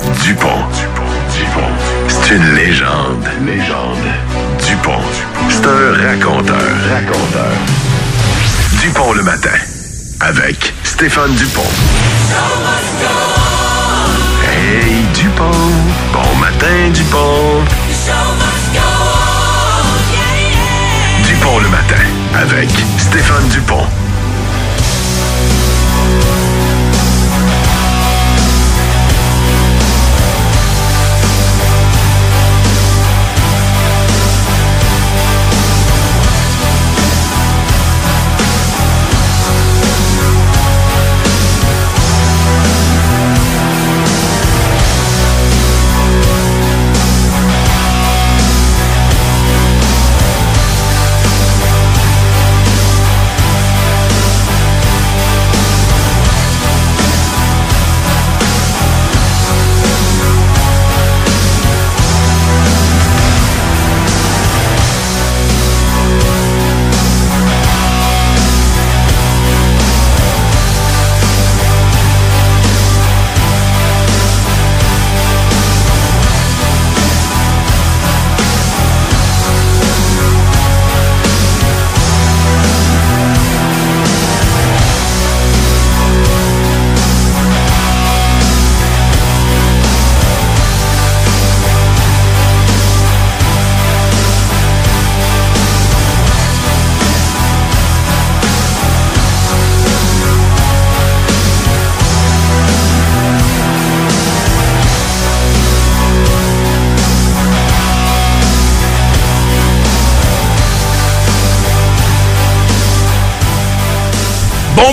Dupont. Dupont. C'est une légende. Légende. Dupont. C'est un raconteur. Raconteur. Dupont le matin. Avec Stéphane Dupont. Hey Dupont. Bon matin Dupont. Dupont le matin. Avec Stéphane Dupont.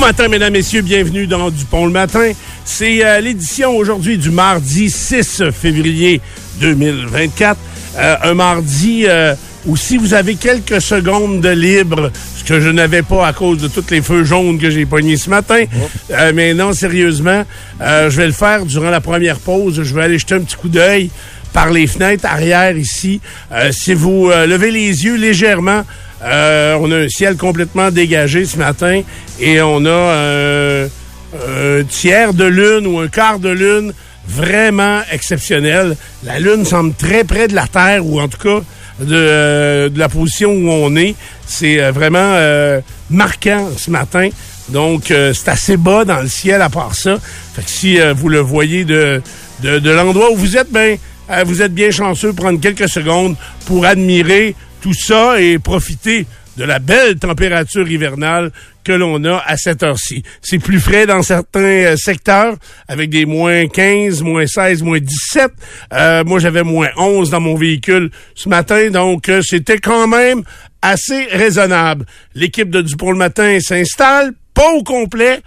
Matin, mesdames, messieurs, bienvenue dans Dupont le matin. C'est euh, l'édition aujourd'hui du mardi 6 février 2024. Euh, un mardi euh, où si vous avez quelques secondes de libre, ce que je n'avais pas à cause de tous les feux jaunes que j'ai pognés ce matin, euh, mais non, sérieusement, euh, je vais le faire durant la première pause. Je vais aller jeter un petit coup d'œil par les fenêtres arrière ici. Euh, si vous euh, levez les yeux légèrement, euh, on a un ciel complètement dégagé ce matin et on a euh, un tiers de lune ou un quart de lune vraiment exceptionnel. La lune semble très près de la Terre ou en tout cas de, euh, la position où on est. C'est euh, vraiment euh, marquant ce matin. Donc, euh, c'est assez bas dans le ciel à part ça. Fait que si euh, vous le voyez de, de, de l'endroit où vous êtes, ben, euh, vous êtes bien chanceux de prendre quelques secondes pour admirer tout ça et profiter de la belle température hivernale que l'on a à cette heure-ci. C'est plus frais dans certains euh, secteurs, avec des moins 15, moins 16, moins 17. Euh, moi, j'avais moins 11 dans mon véhicule ce matin, donc euh, c'était quand même assez raisonnable. L'équipe de Dupont le matin s'installe, pas au complet.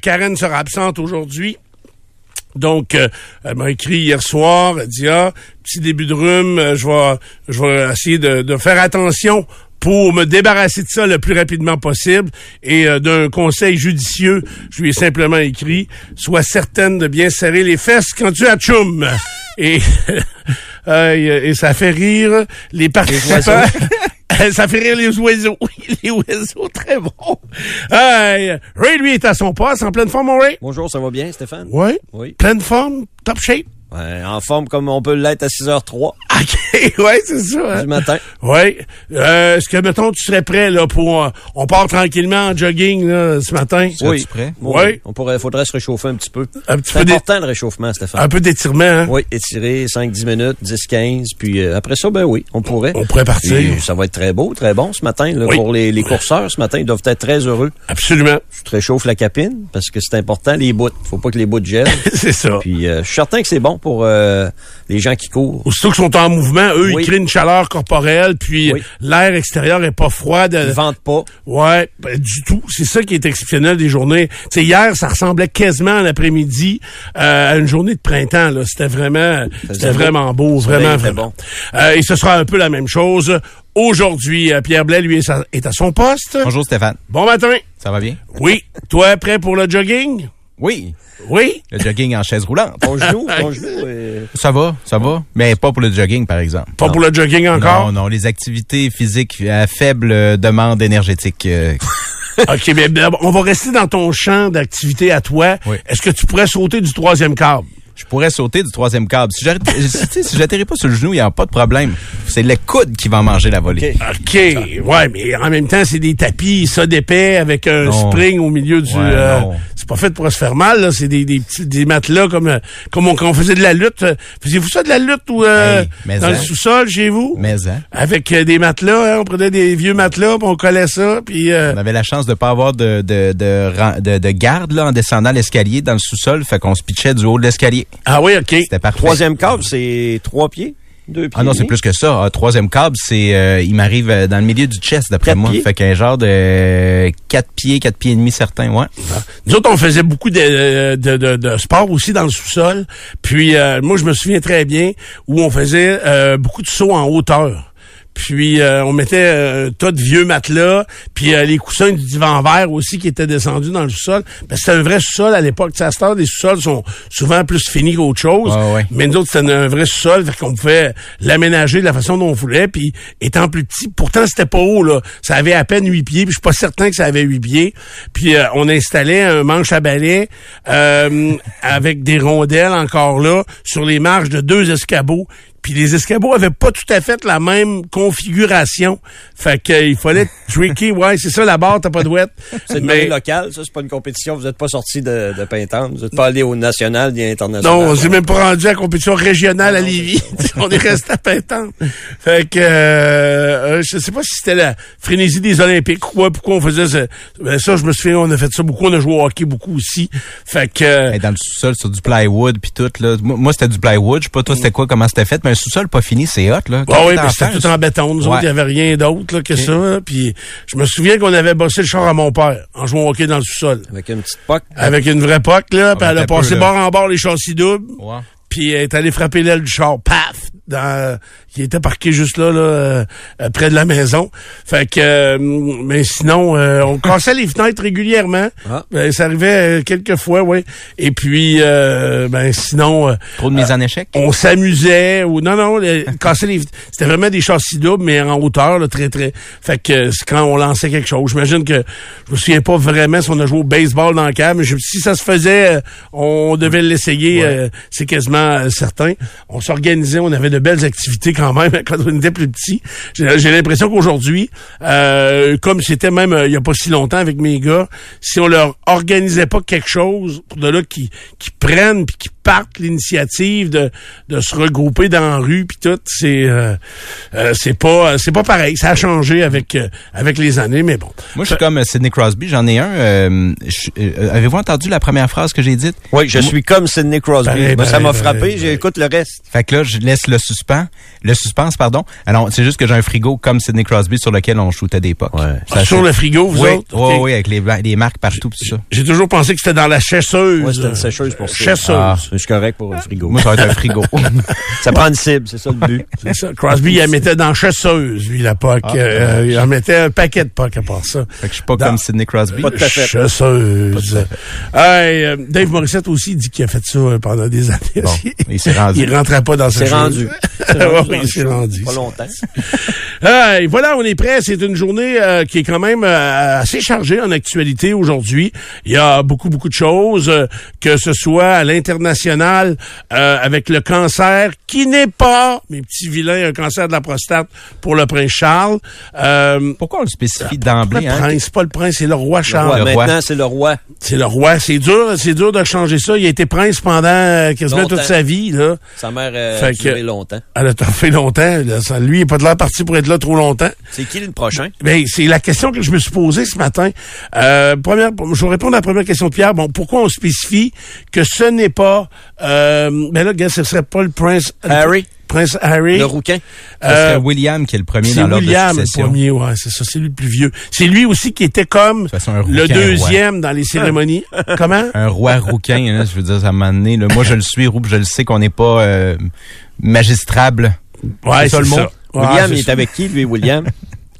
Karen sera absente aujourd'hui. Donc, euh, elle m'a écrit hier soir, elle dit, ah, petit début de rhume, euh, je vais, je vais essayer de, de faire attention pour me débarrasser de ça le plus rapidement possible. Et euh, d'un conseil judicieux, je lui ai simplement écrit, sois certaine de bien serrer les fesses quand tu as tchoum. Et, euh, et ça fait rire les participants. ça fait rire les oiseaux. Oui, les oiseaux, très bon. Euh, Ray, lui, est à son poste, en pleine forme, mon Ray? Bonjour, ça va bien, Stéphane? Oui. Oui. Pleine forme, top shape? Ouais, en forme comme on peut l'être à 6h03 OK, ouais, c'est ça. hein. du matin. Oui. Euh, Est-ce que, mettons, tu serais prêt, là, pour... euh, on part tranquillement en jogging, là, ce matin? Oui. prêt? Oui. On pourrait, faudrait se réchauffer un petit peu. Un petit C'est peu important le réchauffement, Stéphane. Un peu d'étirement, hein? Oui, étirer 5-10 minutes, 10-15, puis euh, après ça, ben oui, on pourrait. On pourrait partir. Puis, ça va être très beau, très bon ce matin. Là, Oui. Pour les, les courseurs, ce matin, ils doivent être très heureux. Absolument. Tu te réchauffes la capine, parce que c'est important, les bouts. Faut pas que les bouts gèlent. c'est ça. puis euh, je suis certain que c'est bon pour euh, les gens qui courent. Sont en en mouvement, eux, Oui. ils créent une chaleur corporelle, puis Oui. l'air extérieur est pas froid. De... Ils vendent pas. Ouais, ben, du tout. C'est ça qui est exceptionnel des journées. Tu sais, hier, ça ressemblait quasiment en après-midi euh, à une journée de printemps. Là, c'était vraiment, c'était beau. vraiment beau, vraiment, vraiment. bon. Euh, et ce sera un peu la même chose aujourd'hui. Euh, Pierre Blais, lui, est à- est à son poste. Bonjour Stéphane, Bon matin. ça va bien? Oui. Toi, prêt pour le jogging? Oui, Oui. le jogging en chaise roulante. Ton genou, ton genou. euh, Ça va, ça va, mais pas pour le jogging par exemple. Pas Non. pour le jogging encore? Non, non, les activités physiques à faible euh, demande énergétique. euh, OK, mais ben, on va rester dans ton champ d'activité à toi. Oui. Est-ce que tu pourrais sauter du troisième câble? Je pourrais sauter du troisième câble. Si sais, si j'atterris pas sur le genou, il n'y a pas de problème. C'est le coude qui va manger la volée. OK. OK. Ouais, mais en même temps, c'est des tapis, ça d'épais avec un Non. spring au milieu du. Ouais, euh, non. c'est pas fait pour se faire mal, là. C'est des, des petits des matelas comme euh, comme on, quand on faisait de la lutte. Faisiez-vous ça de la lutte ou euh, Hey, dans le hein. sous-sol chez vous? Mais hein, Avec euh, des matelas, hein, on prenait des vieux matelas, puis on collait ça, puis euh, on avait la chance de pas avoir de de de, de, de garde là en descendant l'escalier dans le sous-sol, fait qu'on se pitchait du haut de l'escalier. Ah oui, ok. C'était parfait. Troisième câble, c'est trois pieds, deux pieds. Ah non, c'est plus que ça. Ah, troisième câble, c'est euh, il m'arrive euh, dans le milieu du chest d'après moi. pieds? Fait qu'un genre de euh, quatre pieds, quatre pieds et demi certains, ouais. Nous autres, on faisait beaucoup de, de, de, de sport aussi dans le sous-sol. Puis euh, moi, je me souviens très bien où on faisait euh, beaucoup de sauts en hauteur. Puis euh, on mettait euh, un tas de vieux matelas, puis euh, les coussins du divan vert aussi qui étaient descendus dans le sous-sol. Ben, c'était un vrai sous-sol à l'époque. À cette heure, les sous-sols sont souvent plus finis qu'autre chose. Ouais. Mais nous autres, c'était un vrai sous-sol, fait qu'on pouvait l'aménager de la façon dont on voulait. Puis étant plus petit, pourtant c'était pas haut là, ça avait à peine huit pieds. Puis je suis pas certain que ça avait huit pieds. Puis euh, on installait un manche à balai euh, avec des rondelles encore là sur les marges de deux escabeaux. Puis les escabeaux avaient pas tout à fait la même configuration. Fait que euh, il fallait tricky. Ouais, c'est ça la barre, t'as pas de ouette. C'est une Mais- locale, ça, c'est pas une compétition. Vous n'êtes pas sorti de, de Pintante. Vous n'êtes pas allé au national ni international. Non, on s'est même pas rendu à la compétition régionale à Lévis. on est resté à Pintante. Fait que euh, euh, je sais pas si c'était la frénésie des Olympiques ou quoi, pourquoi on faisait ça. Ben, ça, je me souviens, on a fait ça beaucoup. On a joué au hockey beaucoup aussi. Fait que euh, dans le sous-sol sur du plywood puis tout là. Moi, c'était du plywood, je sais pas toi c'était quoi comment c'était fait, mais sous-sol pas fini, c'est hot là. Ah oui, mais c'était tout en béton. Nous autres, il n'y avait rien d'autre que ça. Puis je me souviens qu'on avait bossé le char à mon père en jouant au hockey dans le sous-sol. Avec une petite poque. Avec une vraie poque, là, puis elle a passé peu, bord en bord les châssis doubles. Ouais. puis elle est allée frapper l'aile du char, paf, dans, qui était parqué juste là, là, euh, euh, près de la maison. Fait que, euh, mais sinon, euh, on cassait les fenêtres régulièrement. Ah. Ben, ça arrivait euh, quelques fois, oui. Et puis, euh, ben sinon, Trop de mise en échec? on s'amusait ou non non casser les c'était vraiment des châssis doubles mais en hauteur là, très très fait que c'est quand on lançait quelque chose j'imagine que je me souviens pas vraiment si on a joué au baseball dans le cave mais je- si ça se faisait on devait l'essayer euh, c'est quasiment certain on s'organisait on avait de belles activités quand même quand on était plus petits j'ai j'ai l'impression qu'aujourd'hui euh, comme c'était même euh, il y a pas si longtemps avec mes gars si on leur organisait pas quelque chose pour de là qui qui prennent puis qui partent l'initiative de, de se regrouper dans la rue puis tout c'est euh, euh, c'est pas c'est pas pareil ça a changé avec euh, avec les années mais bon Moi, je suis comme euh, Sidney Crosby. J'en ai un. euh, euh, Avez-vous entendu la première phrase que j'ai dite? Oui, je suis comme Sidney Crosby. Pareil, ça m'a frappé. J'écoute le reste. Fait que là, je laisse le suspens. Le suspense, pardon. Alors, c'est juste que j'ai un frigo comme Sidney Crosby sur lequel on shootait des pocs. Ça, sur c'est- le frigo vous oui, autres? oui, oui, avec les, les marques partout pis tout ça. j'ai toujours pensé que c'était dans la chasseuse Ouais, c'était une sécheuse pour ça. chasseuse Ah. Je suis correct pour le frigo. Moi, ça va être un frigo. ça prend une cible, c'est ça le but. C'est ça. Crosby, il la mettait dans chasseuse, lui, la POC. Ah, Euh, il en mettait un paquet de POC à part ça. fait que je suis pas Dans- comme Sidney Crosby. Pas tout à fait. Chasseuse. Hey, euh, Dave Morissette aussi dit qu'il a fait ça euh, pendant des années. Bon, il s'est rendu. il rentrait pas dans sa C'est chose. rendu. Oui, rendu. Pas longtemps. Voilà, on est prêt. C'est une journée euh, qui est quand même euh, assez chargée en actualité aujourd'hui. Il y a beaucoup, beaucoup de choses, euh, que ce soit à l'international euh, avec le cancer, qui n'est pas, mes petits vilains, un cancer de la prostate pour le prince Charles. Euh, Pourquoi on le spécifie le d'emblée? Hein? prince, pas le prince, c'est le roi Charles. Ouais, le roi. maintenant, c'est le roi. C'est le roi. C'est dur, c'est dur de changer ça. Il a été prince pendant quasiment Longtemps. toute sa vie, là. Sa mère euh, Fait a que- duré longtemps. Elle a fait longtemps. là. Ça, lui, il est pas de l'air parti pour être là trop longtemps. C'est qui le prochain? Ben, c'est la question que je me suis posée ce matin. Euh, première, je vais répondre à la première question de Pierre. Bon, pourquoi on spécifie que ce n'est pas... Euh, ben là, gars, ce serait pas le prince... Harry? Prince Harry. Le rouquin. Euh, William qui est le premier C'est dans l'ordre de William le premier, ouais, c'est ça, c'est lui le plus vieux. C'est lui aussi qui était comme toute façon, un le rouquin, deuxième dans les cérémonies. Comment? Un roi rouquin, là, je veux dire, ça m'a donné. Là, moi, je le suis, Roux, je le sais qu'on n'est pas euh, magistrable. Ouais, C'est ça, William, il est avec qui, lui, William?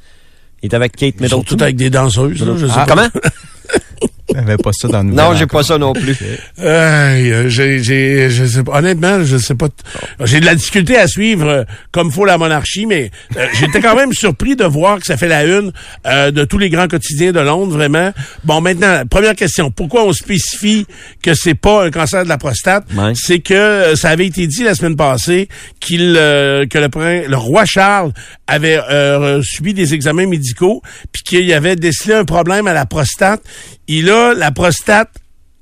il est avec Kate Ils sont Middleton? tous avec des danseuses, là, je sais Ah, pas. comment? J'avais pas ça dans le Non, j'ai pas ça non plus. Euh, j'ai, j'ai, je sais pas, honnêtement, je sais pas. t- J'ai de la difficulté à suivre euh, comme faut la monarchie, mais euh, j'étais quand même surpris de voir que ça fait la une euh, de tous les grands quotidiens de Londres, vraiment. Bon, maintenant, première question. Pourquoi on spécifie que c'est pas un cancer de la prostate? Ouais. C'est que ça avait été dit la semaine passée qu'il euh, que le, prin- le roi Charles avait euh, subi des examens médicaux, puis qu'il y avait décelé un problème à la prostate. Il a la prostate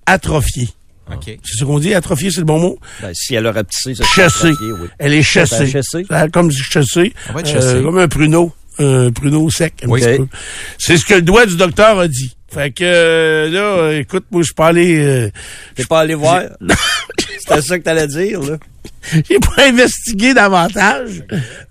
atrophiée. OK. C'est ce qu'on dit, atrophiée, c'est le bon mot? Ben, si elle a rapetissé, ça Chassée. oui. Elle est chassée. chassée? Ah, Comme chassée. Euh, comme un pruneau. Un pruneau sec. un Oui. petit Ok. peu. C'est ce que le doigt du docteur a dit. Fait que euh, là, écoute, moi, je suis pas allé... euh, T'es pas allé voir? C'était ça que t'allais dire, là? J'ai pas investigué davantage.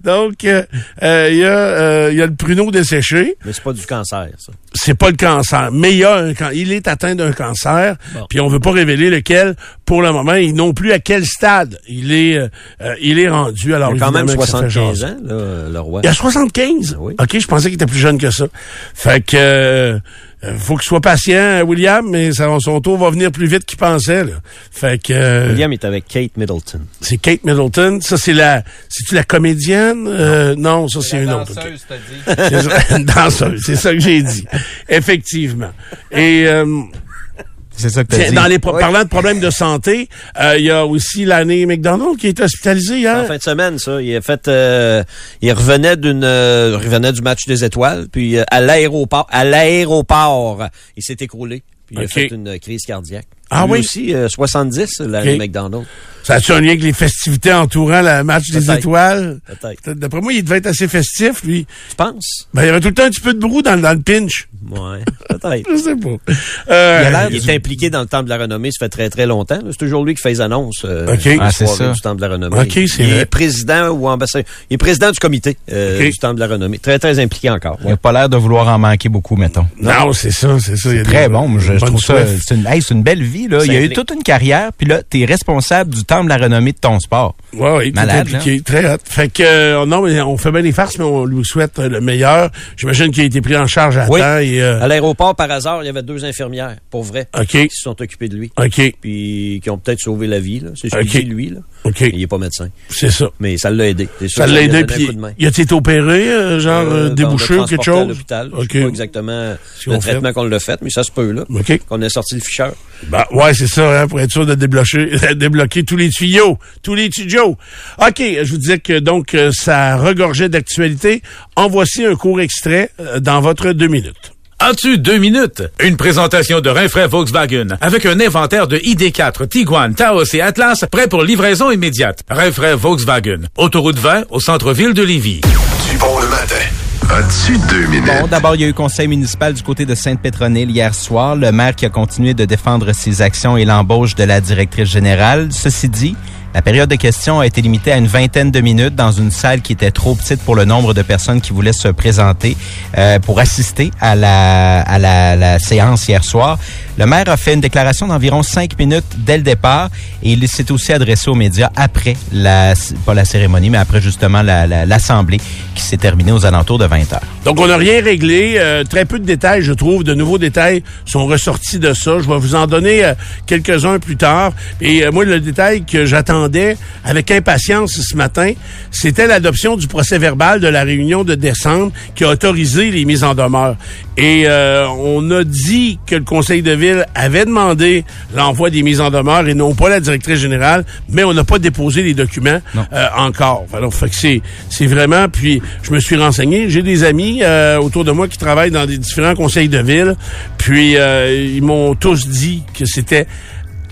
Donc, euh, euh, il y, a, euh, il y a le pruneau desséché. Mais c'est pas du cancer, ça. C'est pas le cancer, mais il y a un il est atteint d'un cancer. Bon. Puis on veut pas révéler lequel pour le moment, et non plus à quel stade il est euh, euh, il est rendu. Alors Il a quand même évidemment que ça fait 75 jaser. ans, là, le roi. Il a 75. Ah oui. OK, je pensais qu'il était plus jeune que ça. Fait que euh, faut qu'il soit patient, William, mais ça- son tour va venir plus vite qu'il pensait. Là. Fait que euh, William est avec Kate Middleton. c'est Kate Middleton. Ça, c'est la. C'est-tu la comédienne? Euh, non, ça, c'est une autre. ok. C'est ça, une danseuse, c'est ça que j'ai dit. Effectivement. Et euh, C'est ça que t'as dit. dans les pro- parlant de problèmes de santé, euh, il y a aussi l'année McDonald qui est hospitalisée hier. En fin de semaine, ça. Il a fait, euh, il revenait d'une, euh, revenait du match des étoiles, puis euh, à l'aéroport, à l'aéroport, il s'est écroulé, puis il a fait une crise cardiaque. Ah Lui oui? aussi, euh, 70, l'année Ok. McDonald. Ça a-tu un lien avec les festivités entourant le match des étoiles? Peut-être. D'après moi, il devait être assez festif, lui. Tu penses? Ben, il y avait tout le temps un petit peu de brou dans, dans le pinch. Ouais, peut-être. Je sais pas. Euh, Il, a l'air- il est impliqué dans le Temple de la Renommée, ça fait très très longtemps. C'est toujours lui qui fait les annonces euh, Ok. Ah, c'est ça. du Temple de la Renommée. Ok, c'est il vrai. est président ou ambassadeur. Il est président du comité euh, du Temple de la Renommée. Très très impliqué encore. Il a pas l'air de vouloir en manquer beaucoup, mettons. non, c'est ça, c'est ça. Il y a Très des- bon. Je, trouve ça. C'est une, hey, c'est une belle vie, là. Il y a eu toute une carrière, puis là, t'es responsable du temple de la renommée de ton sport. Ouais, oui, tout Malade, impliqué. Très hot. Fait que, euh, non, mais on fait bien les farces, mais on lui souhaite euh, le meilleur. J'imagine qu'il a été pris en charge à Oui. temps et, euh, À l'aéroport, par hasard, il y avait deux infirmières, pour vrai, OK, qui se sont occupées de lui. OK, Puis qui ont peut-être sauvé la vie. là. C'est ce qu'il Ok. dit, lui. Là. OK. Il n'est pas médecin. C'est ça. Mais ça l'a aidé. C'est sûr Ça l'a aidé, puis coup de main. il a été opéré, euh, genre débouché ou quelque transporter à chose? l'hôpital. Je OK. sais pas exactement le traitement qu'on l'a fait, mais ça se peut, là. OK. Qu'on ait sorti le ficheur. Ben, ouais, c'est ça, hein, pour être sûr de débloquer, débloquer tous les tuyaux, tous les tuyaux. OK, je vous disais que donc euh, ça regorgeait d'actualité. En voici un court extrait euh, dans votre deux minutes. As-tu deux minutes? Une présentation de Rinfraie Volkswagen avec un inventaire de ID4, Tiguan, Taos et Atlas prêt pour livraison immédiate. Rinfraie Volkswagen. Autoroute 20 au centre-ville de Lévis. Du bon le matin. Bon, d'abord, il y a eu conseil municipal du côté de Sainte-Pétronille hier soir. Le maire qui a continué de défendre ses actions et l'embauche de la directrice générale. Ceci dit, la période de questions a été limitée à une vingtaine de minutes dans une salle qui était trop petite pour le nombre de personnes qui voulaient se présenter euh, pour assister à la, à la séance hier soir. Le maire a fait une déclaration d'environ cinq minutes dès le départ et il s'est aussi adressé aux médias après la, pas la cérémonie, mais après justement la- la- l'assemblée qui s'est terminée aux alentours de 20 heures. Donc, on n'a rien réglé. euh, très peu de détails, je trouve. De nouveaux détails sont ressortis de ça. Je vais vous en donner euh, quelques-uns plus tard. Et euh, moi, le détail que j'attendais avec impatience ce matin, c'était l'adoption du procès verbal de la réunion de décembre qui a autorisé les mises en demeure. Et on a dit que le conseil de ville avait demandé l'envoi des mises en demeure et non pas la directrice générale, mais on n'a pas déposé les documents euh, encore. Alors, fait que c'est, c'est vraiment. Puis, je me suis renseigné. J'ai des amis euh, autour de moi qui travaillent dans des différents conseils de ville. Puis, euh, ils m'ont tous dit que c'était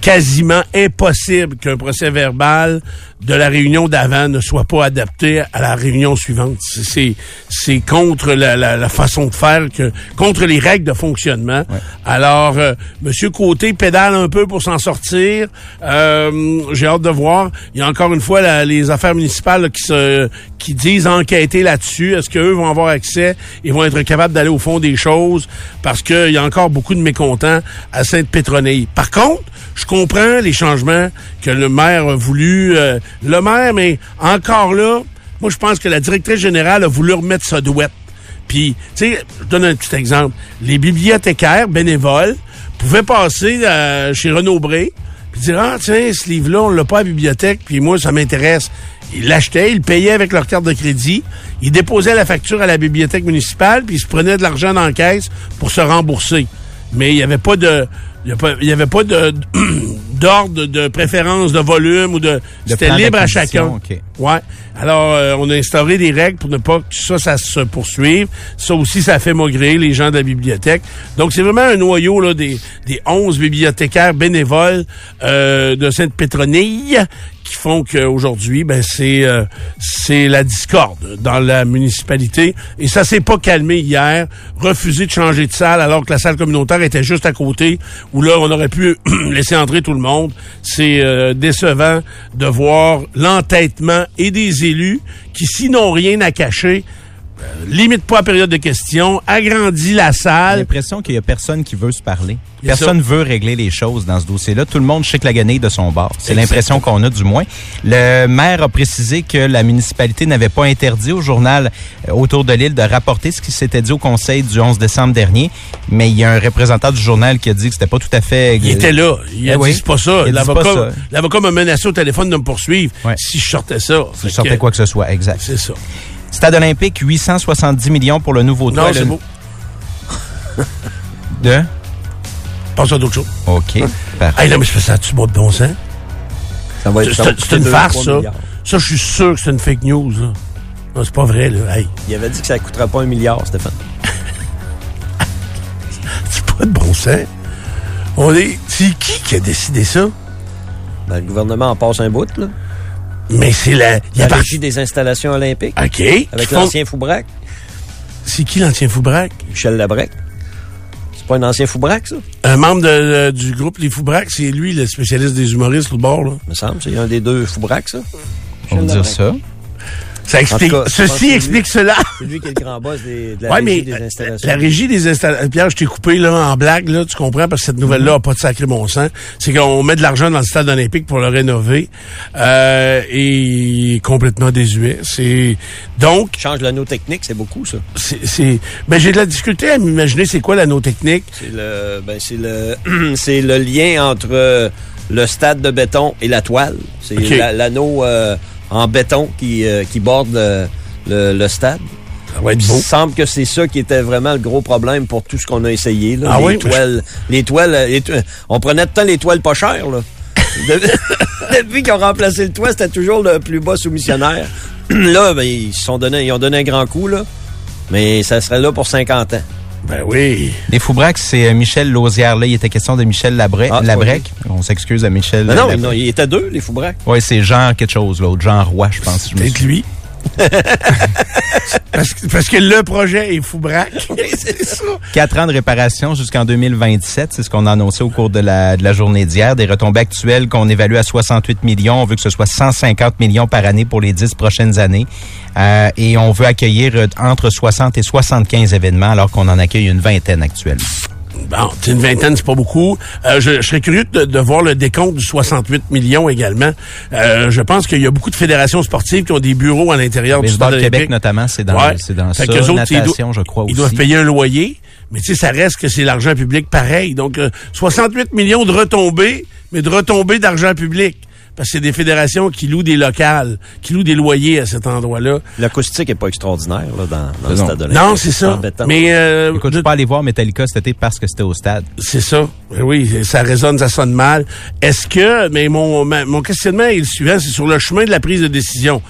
quasiment impossible qu'un procès verbal de la réunion d'avant ne soit pas adapté à la réunion suivante. C'est c'est contre la, la, la, façon de faire que contre les règles de fonctionnement. Alors euh, Monsieur Côté pédale un peu pour s'en sortir. Euh, J'ai hâte de voir. Il y a encore une fois la, les affaires municipales là, qui se qui disent enquêter là-dessus. Est-ce qu'eux vont avoir accès et vont être capables d'aller au fond des choses? Parce qu'il y a encore beaucoup de mécontents à Sainte-Pétronille. Par contre, je comprends les changements que le maire a voulu. Euh, le maire, mais encore là, moi, je pense que la directrice générale a voulu remettre sa douette. Puis, tu sais, je donne un petit exemple. Les bibliothécaires bénévoles pouvaient passer euh, chez Renaud Bré puis dire, ah, tiens, ce livre-là, on l'a pas à la bibliothèque, puis moi, ça m'intéresse. Ils l'achetaient, ils payaient avec leur carte de crédit, ils déposaient la facture à la bibliothèque municipale, puis ils se prenaient de l'argent dans la caisse pour se rembourser. Mais il n'y avait pas de il n'y avait pas de d'ordre de préférence de volume ou de, c'était libre à chacun. Ouais. Alors euh, on a instauré des règles pour ne pas que ça ça se poursuive. Ça aussi ça fait maugréer les gens de la bibliothèque. Donc c'est vraiment un noyau là des des 11 bibliothécaires bénévoles euh, de Sainte-Pétronille qui font qu'aujourd'hui, ben c'est euh, c'est la discorde dans la municipalité. Et ça s'est pas calmé hier. Refuser de changer de salle alors que la salle communautaire était juste à côté, où là, on aurait pu laisser entrer tout le monde. C'est euh, décevant de voir l'entêtement et des élus qui, s'ils n'ont rien à cacher, limite pas la période de questions, agrandit la salle. J'ai l'impression qu'il y a personne qui veut se parler. Personne ne veut régler les choses dans ce dossier-là. Tout le monde chique la de son bord. C'est l'impression qu'on a du moins. Le maire a précisé que la municipalité n'avait pas interdit au journal euh, autour de l'île de rapporter ce qui s'était dit au conseil du 11 décembre dernier, mais il y a un représentant du journal qui a dit que c'était pas tout à fait... Il était là. Il a eh dit pas ça. L'avocat m'a menacé au téléphone de me poursuivre si je sortais ça. Si je sortais quoi que ce soit, exact. C'est ça. Stade olympique, 870 millions pour le nouveau toit. Non, c'est beau. de? Pense à d'autres choses. OK. hey, là, mais je fais ça, tu de bon sens? C'est une farce, ça. Ça, je suis sûr que c'est une fake news, là. Non, c'est pas vrai, là. Hey. Il avait dit que ça ne coûterait pas un milliard, Stéphane. c'est pas de bon sens. On est... C'est qui qui a décidé ça? Ben, le gouvernement en passe un bout, là. Mais c'est la... Il la régie des installations olympiques. OK. Avec l'ancien Foubrac. C'est qui l'ancien Foubrac? Michel Labrec. C'est pas un ancien Foubrac, ça? Un membre de, du groupe Les Foubrac, c'est lui le spécialiste des humoristes au bord, là. me semble, c'est un des deux Foubrac, ça. On va dire ça. Ça explique, ceci explique cela. C'est lui qui est le grand boss des, de la régie des installations. La régie des installations. Pierre, je t'ai coupé là en blague, là, tu comprends, parce que cette nouvelle-là n'a pas de sacré bon sens. C'est qu'on met de l'argent dans le stade olympique pour le rénover. Euh, et complètement désuet. C'est donc. Change l'anneau technique, c'est beaucoup, ça. C'est. Ben j'ai de la difficulté à m'imaginer c'est quoi l'anneau technique. C'est le ben c'est le c'est le lien entre le stade de béton et la toile. C'est l'anneau euh, en béton qui, euh, qui borde le, stade. Ça va être beau. Il semble que c'est ça qui était vraiment le gros problème pour tout ce qu'on a essayé. Là. Ah les, toiles, les toiles, on prenait tout le temps les toiles pas chères. Là. Depuis qu'ils ont remplacé le toit, c'était toujours le plus bas soumissionnaire. là, ben, ils, sont donné, ils ont donné un grand coup, là. mais ça serait là pour 50 ans. Ben oui. Les Foubraques, c'est euh, Michel Lausière. Là, il était question de Michel Labrec. Ah, Labrec. On s'excuse à Michel. non, non, il était deux, les Foubraques. Oui, c'est Jean quelque chose, l'autre. Jean Roy, je pense. Peut-être lui. parce, que, le projet est fou braque. c'est ça. Quatre ans de réparation jusqu'en 2027, c'est ce qu'on a annoncé au cours de la, de la journée d'hier. Des retombées actuelles qu'on évalue à 68 millions. On veut que ce soit 150 millions par année pour les dix prochaines années. Euh, et on veut accueillir entre 60 et 75 événements alors qu'on en accueille une vingtaine actuellement. Bon, une vingtaine, c'est pas beaucoup. Euh, je, serais curieux de, voir le décompte du 68 millions également. Euh, je pense qu'il y a beaucoup de fédérations sportives qui ont des bureaux à l'intérieur du Stade Québec notamment, c'est dans, c'est dans ça. Autres, Natation, je crois Ils doivent payer un loyer, mais tu sais, ça reste que c'est l'argent public pareil. Donc, 68 euh, millions de retombées, mais de retombées d'argent public parce que c'est des fédérations qui louent des locales, qui louent des loyers à cet endroit-là. L'acoustique est pas extraordinaire là, dans, le stade de Non, c'est ça. Mais euh, Écoute, je peux pas aller voir Metallica cet été parce que c'était au stade. C'est ça. Oui, ça résonne, ça sonne mal. Est-ce que, mais mon, mon questionnement est le suivant, c'est sur le chemin de la prise de décision.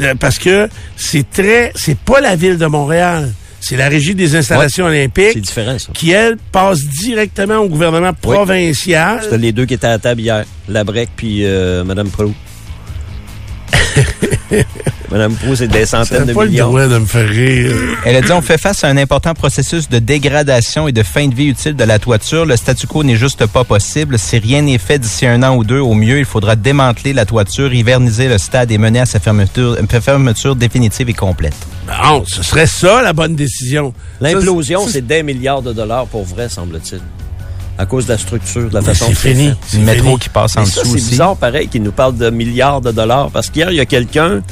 Euh, parce que c'est très, c'est pas la ville de Montréal c'est la Régie des installations olympiques. C'est différent, ça. Qui, elle, passe directement au gouvernement provincial. C'était les deux qui étaient à la table hier. Labrec puis euh, Mme Pro. Madame Proust, c'est des centaines de pas millions. le droit de me faire rire. Elle a dit on fait face à un important processus de dégradation et de fin de vie utile de la toiture. Le statu quo n'est juste pas possible. Si rien n'est fait d'ici un an ou deux, au mieux, il faudra démanteler la toiture, hiverniser le stade et mener à sa fermeture, fermeture définitive et complète. Bon, ce serait ça la bonne décision. L'implosion, c'est des milliards de dollars pour vrai, semble-t-il. À cause de la structure, de la façon C'est fini. C'est le métro qui passe en Mais dessous ça, c'est aussi. bizarre, pareil, qu'il nous parle de milliards de dollars. Parce qu'hier, il y a quelqu'un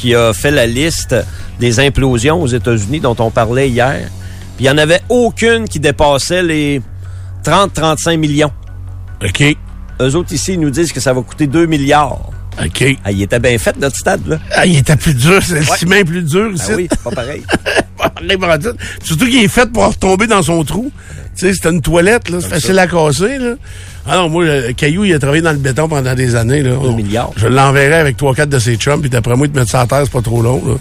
qui a fait la liste des implosions aux États-Unis dont on parlait hier. Puis il n'y en avait aucune qui dépassait les 30-35 millions. OK. Eux autres ici, ils nous disent que ça va coûter 2 milliards. OK. Ah, il était bien fait, notre stade, là. Ah, il était plus dur. C'est le ciment est plus dur ici. Ah oui, c'est pas pareil. Surtout qu'il est fait pour retomber dans son trou. Tu sais, c'était une toilette, là. C'est facile à casser, là. Ah non, moi, le Caillou, il a travaillé dans le béton pendant des années, là. Un milliard. Je l'enverrai avec trois, quatre de ses chums, puis d'après moi, il te mettre ça à terre, c'est pas trop long, là.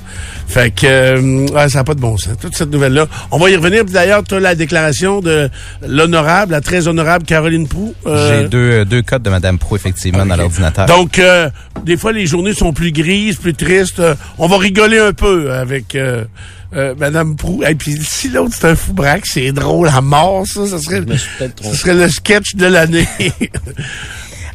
Fait que, euh, ouais, ça n'a pas de bon sens. Toute cette nouvelle-là. On va y revenir. D'ailleurs, tu as la déclaration de l'honorable, la très honorable Caroline Proux. euh, J'ai deux, euh, deux codes de Mme Pro, effectivement, dans Ok. l'ordinateur. Donc, euh, des fois, les journées sont plus grises, plus tristes. Euh, on va rigoler un peu avec euh, Madame Prou. Et puis, si l'autre, c'est un fou braque, c'est drôle à mort, ça. Ça serait, ce serait le sketch de l'année.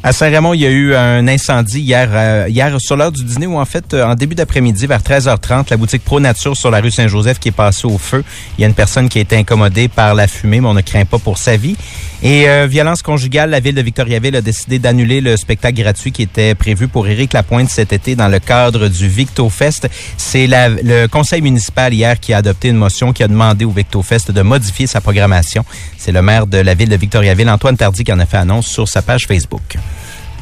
À Saint-Raymond, il y a eu un incendie hier, euh, hier sur l'heure du dîner ou en fait euh, en début d'après-midi vers 13h30, la boutique Pro Nature sur la rue Saint-Joseph qui est passée au feu. Il y a une personne qui a été incommodée par la fumée, mais on ne craint pas pour sa vie. Et euh, violence conjugale, la ville de Victoriaville a décidé d'annuler le spectacle gratuit qui était prévu pour Éric Lapointe cet été dans le cadre du VictoFest. C'est la- le conseil municipal hier qui a adopté une motion qui a demandé au VictoFest de modifier sa programmation. C'est le maire de la ville de Victoriaville, Antoine Tardy, qui en a fait annonce sur sa page Facebook.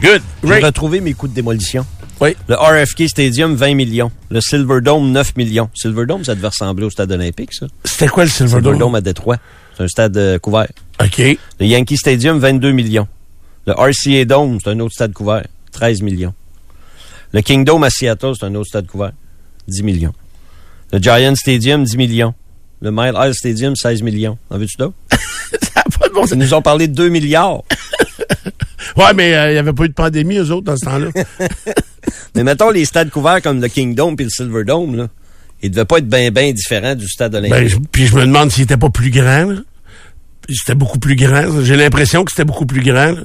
Good. J'ai retrouvé mes coûts de démolition. Oui. Le RFK Stadium, 20 millions. Le Silverdome, 9 millions. Silverdome, ça devait ressembler au stade olympique, ça. C'était quoi le Silverdome? Silverdome? à Détroit. C'est un stade euh, couvert. OK. Le Yankee Stadium, 22 millions. Le RCA Dome, c'est un autre stade couvert. 13 millions. Le Kingdome à Seattle, c'est un autre stade couvert. 10 millions. Le Giant Stadium, 10 millions. Le Mile High Stadium, 16 millions. En veux-tu d'autres? Ça pas de bon. Ils nous ont parlé de 2 milliards. Ouais, mais euh, il n'y avait pas eu de pandémie, eux autres, dans ce temps-là. Mais mettons les stades couverts comme le Kingdome et le Silverdome, là. Ils devaient pas être bien, bien différents du stade olympique. ben, puis je me demande s'il était pas plus grand, là. C'était beaucoup plus grand. J'ai l'impression que c'était beaucoup plus grand.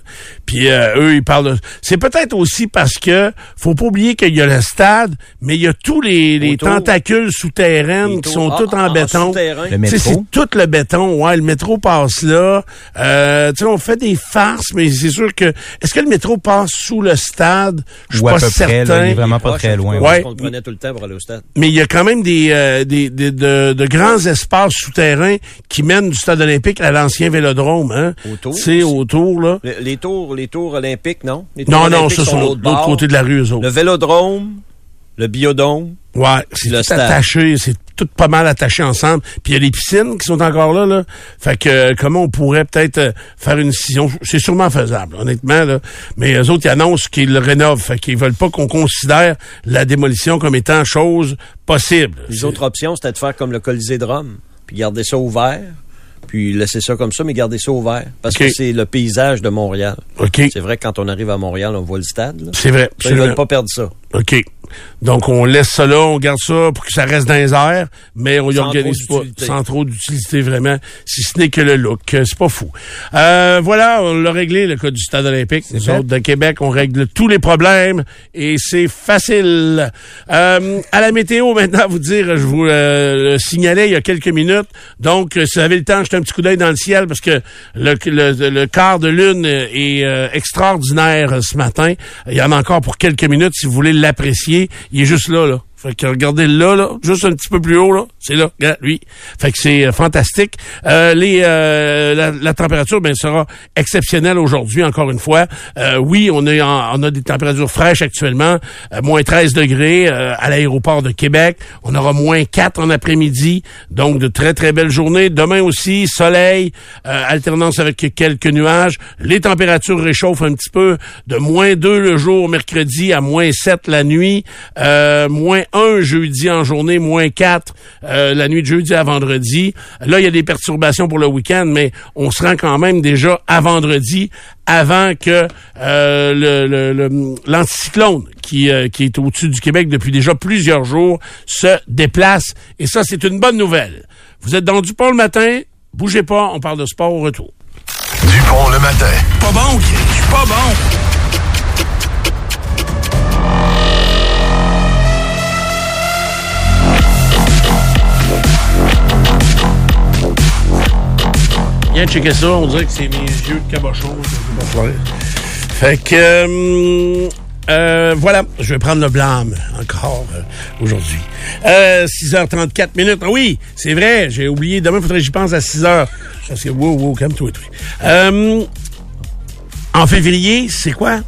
Puis euh, eux, ils parlent de... C'est peut-être aussi parce que faut pas oublier qu'il y a le stade, mais il y a tous les, les tentacules souterraines Les qui sont Ah, toutes en ah, béton. Le Tu sais, métro. C'est tout le béton. Ouais, le métro passe là. Euh, tu sais, on fait des farces, mais c'est sûr que... Est-ce que le métro passe sous le stade? Je suis pas peu près, là, certain. il est vraiment pas très loin. Ouais. qu'on le prenait tout le temps pour aller au stade. mais il y a quand même des, euh, des, des- de, de grands espaces souterrains qui mènent du stade olympique à l'ancien vélodrome, hein? Autour aussi. autour, là. Le- Les tours, les tours olympiques, non? Les tours Non, non, ça, sont sont de de l'autre côté de la rue, eux autres. Le vélodrome, le biodôme. Ouais, c'est tout stade. attaché, c'est tout pas mal attaché ensemble. Puis il y a les piscines qui sont encore là, là. Fait que euh, comment on pourrait peut-être euh, faire une décision? C'est sûrement faisable, honnêtement, là. Mais eux autres, ils annoncent qu'ils le rénovent. Fait qu'ils veulent pas qu'on considère la démolition comme étant chose possible. Les C'est- autres options, c'était de faire comme le Colisée de Rome, puis garder ça ouvert, puis laisser ça comme ça, mais garder ça ouvert. Parce que c'est le paysage de Montréal. C'est vrai que quand on arrive à Montréal, on voit le stade. C'est vrai. Ça, ils absolument. veulent pas perdre ça. OK. Donc, on laisse ça là, on garde ça pour que ça reste dans les airs, mais on y Sans organise pas, sans trop d'utilité vraiment, si ce n'est que le look. Euh, C'est pas fou. Euh, voilà, on l'a réglé, le cas du Stade olympique. Nous fait. autres, de Québec, on règle tous les problèmes et c'est facile. Euh, à la météo, maintenant, à vous dire, je vous euh, le signalais il y a quelques minutes. Donc, euh, si vous avez le temps, jetez un petit coup d'œil dans le ciel parce que le, le, le quart de lune est extraordinaire ce matin. Il y en a encore pour quelques minutes si vous voulez l'apprécier. Il est juste là, là. Fait que regardez là, là, juste un petit peu plus haut, là. C'est là, regarde, lui. Fait que c'est euh, fantastique. Euh, les, euh, la, la température, ben, sera exceptionnelle aujourd'hui, encore une fois. Euh, oui, on, est en- on a des températures fraîches actuellement. Euh, moins 13 degrés à l'aéroport de Québec. On aura moins 4 en après-midi. Donc, de très, très belles journées. Demain aussi, soleil, alternance avec quelques nuages. Les températures réchauffent un petit peu. De moins 2 le jour, mercredi, à moins 7 la nuit. Moins 1 jeudi en journée, moins 4 euh, la nuit de jeudi à vendredi. Là, il y a des perturbations pour le week-end, mais on se rend quand même déjà à vendredi avant que euh, l'anticyclone qui, euh, qui est au-dessus du Québec depuis déjà plusieurs jours se déplace. Et ça, c'est une bonne nouvelle. Vous êtes dans Dupont le matin, bougez pas, on parle de sport au retour. Dupont le matin. Pas bon, suis pas bon. Checker ça, on dirait que c'est mes yeux de cabochon. Fait que... Euh, euh, voilà, je vais prendre le blâme encore euh, aujourd'hui. 6h34 minutes. Ah oui, c'est vrai, j'ai oublié. Demain, il faudrait que j'y pense à 6h. Parce que, wow, wow, calme-toi. en février, c'est quoi?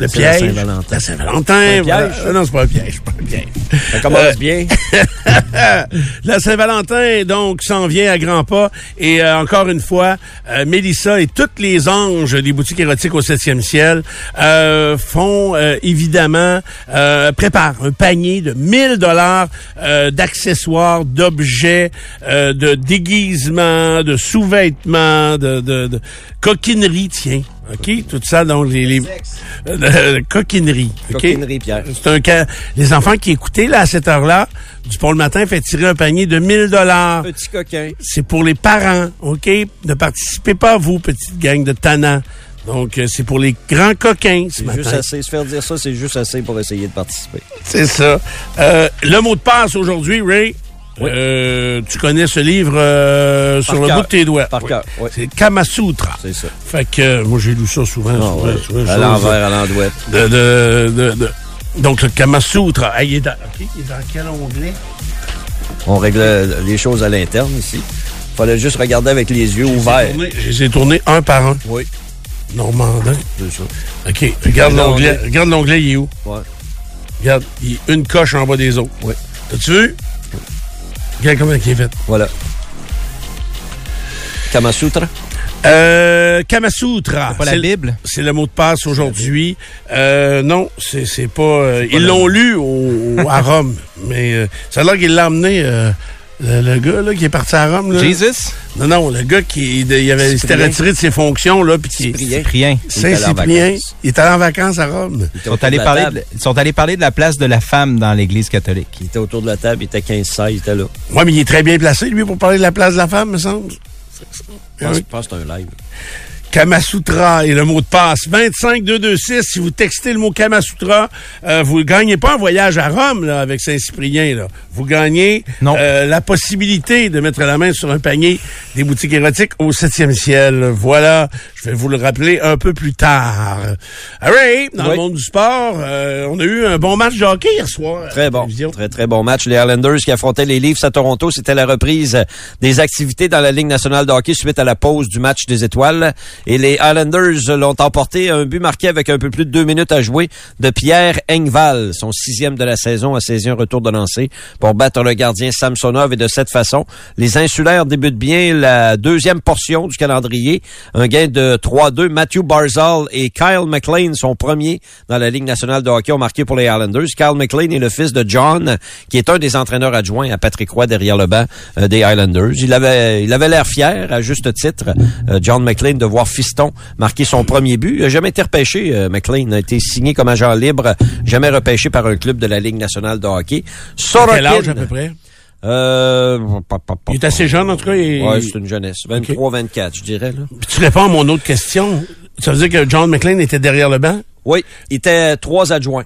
Le piège. La Saint-Valentin. La Saint-Valentin. Voilà. Non, c'est pas un piège. Pas un piège. Ça commence euh, bien. la Saint-Valentin, donc, s'en vient à grands pas. Et euh, encore une fois, euh, Mélissa et toutes les anges des boutiques érotiques au 7e ciel euh, font évidemment, préparent un panier de 1000 dollars d'accessoires, d'objets, de déguisements, de sous-vêtements, de, de, de coquinerie, tiens. OK? Tout ça, donc, les, les euh, coquinerie. Coquinerie, Pierre. C'est un cas. Les enfants qui écoutaient, là, à cette heure-là, du pont le matin, fait tirer un panier de 1000 dollars. Petit coquin. C'est pour les parents, OK? Ne participez pas, vous, petite gang de tannants. Donc, euh, c'est pour les grands coquins ce matin. juste assez. Se faire dire ça, c'est juste assez pour essayer de participer. C'est ça. Euh, le mot de passe aujourd'hui, Ray, euh, tu connais ce livre euh, sur le bout de tes doigts. Par cœur, C'est Kamasutra. C'est ça. Fait que euh, moi j'ai lu ça souvent. Ah, souvent, à l'envers, à l'endouette. De, de, de, donc le Kamasutra. Ah, il, est dans, il est dans quel onglet? On règle les choses à l'interne ici. Fallait juste regarder avec les yeux ouverts. je les ai tournés un par un. Oui. Normandin. C'est ça. OK. Regarde l'onglet. Regarde l'onglet, il est où? Ouais. Regarde, il a une coche en bas des autres. Oui. T'as-tu vu? Regarde comment il est fait. Voilà. Kamasutra? Euh, Kamasutra. Pas la Bible? C'est le mot de passe aujourd'hui. Euh, non, c'est pas... Euh, ils l'ont lu au, à Rome, mais euh, ça a l'air qu'il l'a emmené... Le, gars là, qui est parti à Rome. Là. Jesus? Non, non, le gars qui il avait, s'était retiré de ses fonctions. Là, puis Cyprien. Saint-Cyprien. Il était en vacances à Rome. Ils sont, allés parler de, ils sont allés parler de la place de la femme dans l'Église catholique. Il était autour de la table, il était 15-16, il était là. Oui, mais il est très bien placé, lui, pour parler de la place de la femme, me semble. Je pense que c'est un live. Kamasutra et le mot de passe 25226. Si vous textez le mot Kamasutra, euh, vous ne gagnez pas un voyage à Rome là, avec Saint-Cyprien. Là. Vous gagnez euh, la possibilité de mettre la main sur un panier des boutiques érotiques au septième ciel. Voilà, je vais vous le rappeler un peu plus tard. All dans le monde du sport, euh, on a eu un bon match de hockey hier soir. Très bon, très très bon match. Les Islanders qui affrontaient les Leafs à Toronto, c'était la reprise des activités dans la Ligue nationale de hockey suite à la pause du match des étoiles. Et les Islanders l'ont emporté un but marqué avec un peu plus de deux minutes à jouer de Pierre Engval, son sixième de la saison, a saisi un retour de lancer pour battre le gardien Samsonov. Et de cette façon, les insulaires débutent bien la deuxième portion du calendrier. Un gain de 3-2. Matthew Barzal et Kyle McLean sont premiers dans la Ligue nationale de hockey ont marqué pour les Islanders. Kyle McLean est le fils de John, qui est un des entraîneurs adjoints à Patrick Roy derrière le banc euh, des Islanders. Il avait il avait l'air fier, à juste titre, euh, John McLean, de voir Fiston marquer son premier but. Il n'a jamais été repêché, euh, McLean. a été signé comme agent libre, jamais repêché par un club de la Ligue nationale de hockey. Sorokin, quel âge à peu près? Euh, il est assez jeune, en tout cas. Oui, c'est une jeunesse. 23-24, je dirais. Là. Puis tu réponds à mon autre question. Ça veut dire que John McLean était derrière le banc? Oui, il était trois adjoints.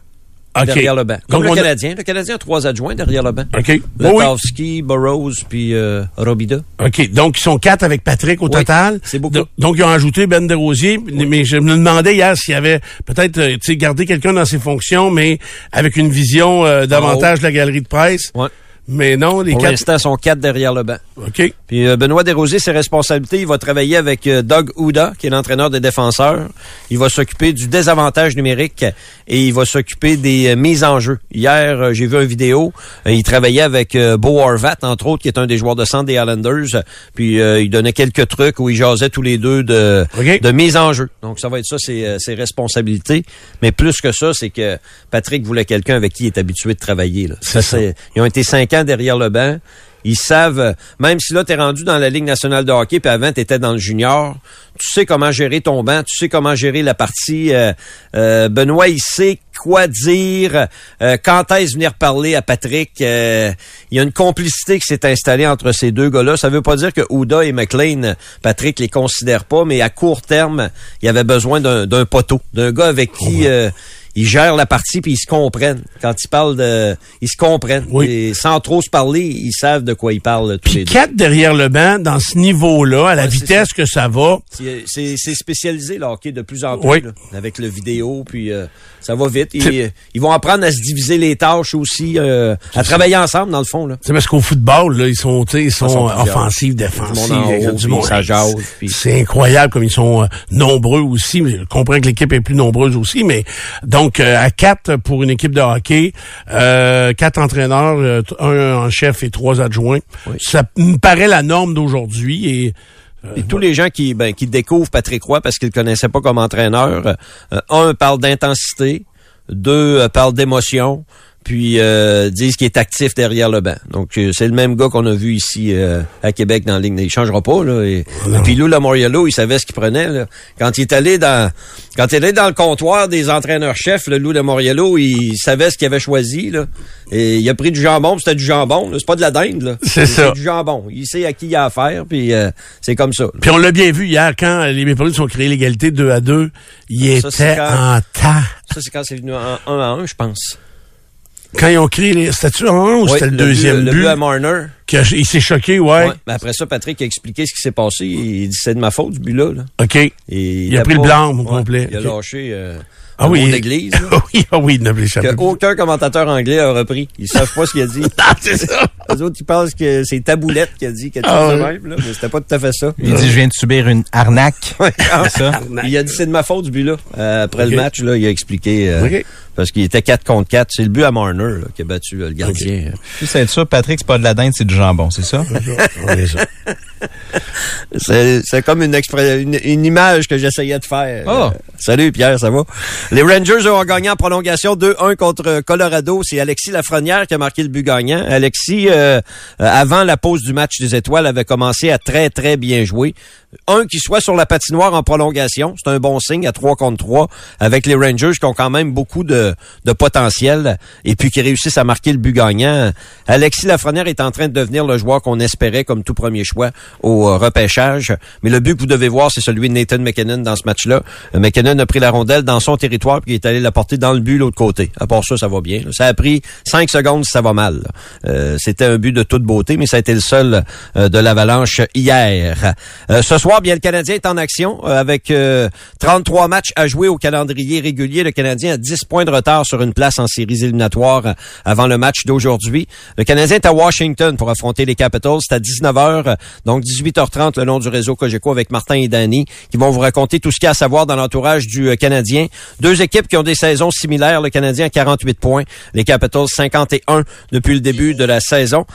Derrière le banc. Comme le Canadien. Le Canadien a trois adjoints derrière le banc. OK. Latowski, Burroughs, puis euh, Robida. OK. Donc, ils sont quatre avec Patrick au total. C'est beaucoup. donc, ils ont ajouté Ben Desrosiers. Mais je me demandais hier s'il y avait peut-être euh, gardé quelqu'un dans ses fonctions, mais avec une vision euh, davantage de la galerie de presse. Ouais. Mais non, les Pour quatre... l'instant, sont quatre derrière le banc. OK. Puis euh, Benoît Desrosiers, ses responsabilités, il va travailler avec euh, Doug Ouda, qui est l'entraîneur des défenseurs. Il va s'occuper du désavantage numérique et il va s'occuper des euh, mises en jeu. Hier, j'ai vu une vidéo, il travaillait avec Beau Horvat, entre autres, qui est un des joueurs de centre des Islanders. Puis il donnait quelques trucs où ils jasaient tous les deux de, de mise en jeu. Donc ça va être ça, ses, ses responsabilités. Mais plus que ça, c'est que Patrick voulait quelqu'un avec qui il est habitué de travailler. Là. Ça, ça. Ils ont été cinq derrière le banc. Ils savent, même si là, tu es rendu dans la Ligue nationale de hockey, puis avant, tu étais dans le junior, tu sais comment gérer ton banc, tu sais comment gérer la partie. Euh, euh, Benoît, il sait quoi dire, euh, quand est-ce venir parler à Patrick? il y a une complicité qui s'est installée entre ces deux gars-là. Ça veut pas dire que Ouda et McLean, Patrick les considère pas, mais à court terme, il y avait besoin d'un poteau, d'un gars avec qui ils gèrent la partie puis ils se comprennent. Quand ils parlent de, ils se comprennent. Et sans trop se parler, ils savent de quoi ils parlent tous les quatre derrière le banc, dans ce niveau-là, à la vitesse que ça va. C'est spécialisé le hockey de plus en plus, avec le vidéo, puis euh, ça va vite. Ils, ils, vont apprendre à se diviser les tâches aussi, euh, à travailler ensemble dans le fond. C'est parce qu'au football, là, ils sont, ils sont, offensifs, défensifs, C'est incroyable comme ils sont euh, nombreux aussi. Je comprends que l'équipe est plus nombreuse aussi, mais donc euh, à quatre pour une équipe de hockey, euh, quatre entraîneurs, euh, un en chef et trois adjoints. Ça me paraît la norme d'aujourd'hui et et tous les gens qui, ben, qui découvrent Patrick Roy parce qu'ils le connaissaient pas comme entraîneur, un parle d'intensité, deux parle d'émotion, puis euh, disent qu'il est actif derrière le banc. Donc euh, c'est le même gars qu'on a vu ici euh, à Québec dans la ligne. Il changera pas là. Et, puis Lou Lamoriello, il savait ce qu'il prenait. Là. Quand il est allé dans quand il est allé dans le comptoir des entraîneurs-chefs, le Lou Lamoriello, il savait ce qu'il avait choisi là. Et il a pris du jambon, c'était du jambon. C'est pas de la dinde C'est ça. du jambon. Il sait à qui il a affaire, puis c'est comme ça. Puis on l'a bien vu hier quand les Maple Leafs ont créé l'égalité 2 à 2. Il était en tas. Ça c'est quand c'est venu en 1 à 1, je pense. Quand ils ont créé les statuts en un ou c'était le, deuxième but? Le but à Marner. il s'est choqué, ouais. Mais après ça, Patrick a expliqué ce qui s'est passé. Il dit c'est de ma faute, ce but-là. Là. OK. Et il, a, pris le blanc au complet. Il a lâché... Euh, ah oui. d'église. oui, ah oui, Que aucun commentateur anglais a repris. Ils savent pas ce qu'il a dit. ah, c'est ça. Les autres, ils pensent que c'est Taboulette qui a dit quelque ah chose de même, là, mais c'était pas tout à fait ça. Il dit, je viens de subir une arnaque. ça. Il a dit, c'est de ma faute, ce but-là. Euh, après le match, là, il a expliqué. Euh, parce qu'il était 4 contre 4. C'est le but à Marner là, qui a battu le gardien. Okay. C'est ça, Patrick, c'est pas de la dinde, c'est du jambon, c'est ça? c'est comme une, une, une, image que j'essayais de faire. Oh. salut Pierre, ça va? Les Rangers ont gagné en prolongation 2-1 contre Colorado. C'est Alexis Lafrenière qui a marqué le but gagnant. Alexis, euh, avant la pause du match des étoiles, avait commencé à très, très bien jouer un qui soit sur la patinoire en prolongation, c'est un bon signe à 3 contre 3 avec les Rangers qui ont quand même beaucoup de, de potentiel et puis qui réussissent à marquer le but gagnant. Alexis Lafrenière est en train de devenir le joueur qu'on espérait comme tout premier choix au euh, repêchage, mais le but que vous devez voir, c'est celui de Nathan McKinnon dans ce match-là. Euh, McKinnon a pris la rondelle dans son territoire puis il est allé la porter dans le but l'autre côté. À part ça, ça va bien. Ça a pris 5 secondes ça va mal. Euh, c'était un but de toute beauté, mais ça a été le seul de l'Avalanche hier. Soir, bien, le Canadien est en action euh, avec 33 euh, matchs à jouer au calendrier régulier. Le Canadien a 10 points de retard sur une place en séries éliminatoires euh, avant le match d'aujourd'hui. Le Canadien est à Washington pour affronter les Capitals. C'est à 19h, donc 18h30 le long du réseau Cogeco avec Martin et Danny qui vont vous raconter tout ce qu'il y a à savoir dans l'entourage du Canadien. Deux équipes qui ont des saisons similaires. Le Canadien a 48 points, les Capitals 51 depuis le début de la saison.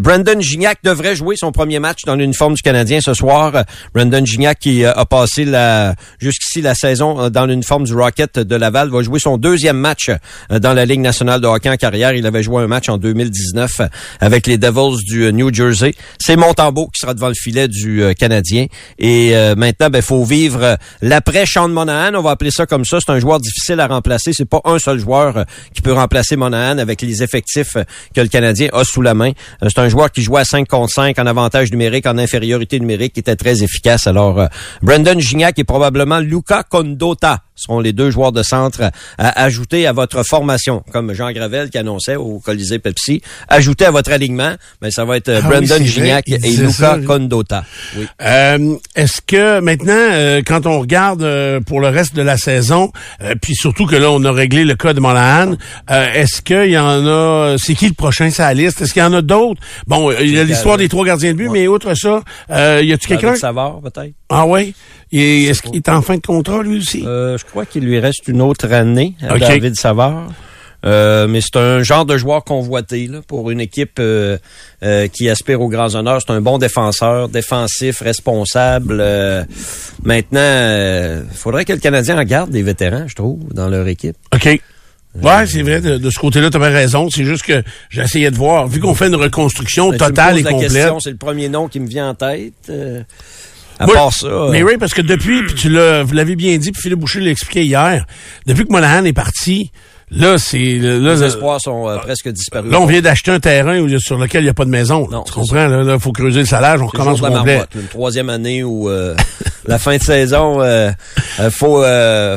Brandon Gignac devrait jouer son premier match dans l'uniforme du Canadien ce soir. Brandon Gignac qui euh, a passé la jusqu'ici la saison euh, dans l'uniforme du Rocket de Laval va jouer son deuxième match euh, dans la Ligue nationale de hockey en carrière. Il avait joué un match en 2019 avec les Devils du New Jersey. C'est Montembeau qui sera devant le filet du Canadien. Et maintenant, il ben, faut vivre l'après Sean Monahan. On va appeler ça comme ça. C'est un joueur difficile à remplacer. C'est pas un seul joueur qui peut remplacer Monahan avec les effectifs que le Canadien a sous la main. C'est un joueur qui joue à 5 contre 5 en avantage numérique, en infériorité numérique, qui était très efficace alors, euh, Brandon Gignac est probablement Luca Condota seront les deux joueurs de centre à, ajouter à votre formation, comme Jean Gravel qui annonçait au Colisée Pepsi. Ajouter à votre alignement, mais ça va être ah Brandon Gignac et Luca Condota. Oui. Euh, Est-ce que maintenant, euh, quand on regarde euh, pour le reste de la saison, euh, puis surtout que là, on a réglé le cas de Monahan, est-ce qu'il y en a... C'est qui le prochain la liste? Est-ce qu'il y en a d'autres? Bon, il y a l'histoire des trois gardiens de but, mais outre ça, y a-tu quelqu'un? Savard, peut-être. Ah oui? Est-ce qu'il est en fin de contrat, lui aussi? je crois qu'il lui reste une autre année à David Savard. Euh, mais c'est un genre de joueur convoité là, pour une équipe euh, euh, qui aspire aux grands honneurs. C'est un bon défenseur, défensif, responsable. maintenant, il faudrait que le Canadien en garde des vétérans, je trouve, dans leur équipe. OK. Ouais, c'est vrai, de, ce côté-là, tu as raison. C'est juste que j'essayais de voir, vu qu'on fait une reconstruction ben, totale et complète. C'est le premier nom qui me vient en tête. À part ça. Mais oui, parce que depuis, puis tu l'as, vous l'avez bien dit, puis Philippe Boucher l'a expliqué hier, depuis que Monahan est parti, Là, c'est. les espoirs sont euh, presque disparus. Là, on vient d'acheter un terrain sur lequel il n'y a pas de maison. Non, tu comprends? Là, il faut creuser le salaire, on recommence au complet. Une troisième année où euh, la fin de saison, euh, euh faut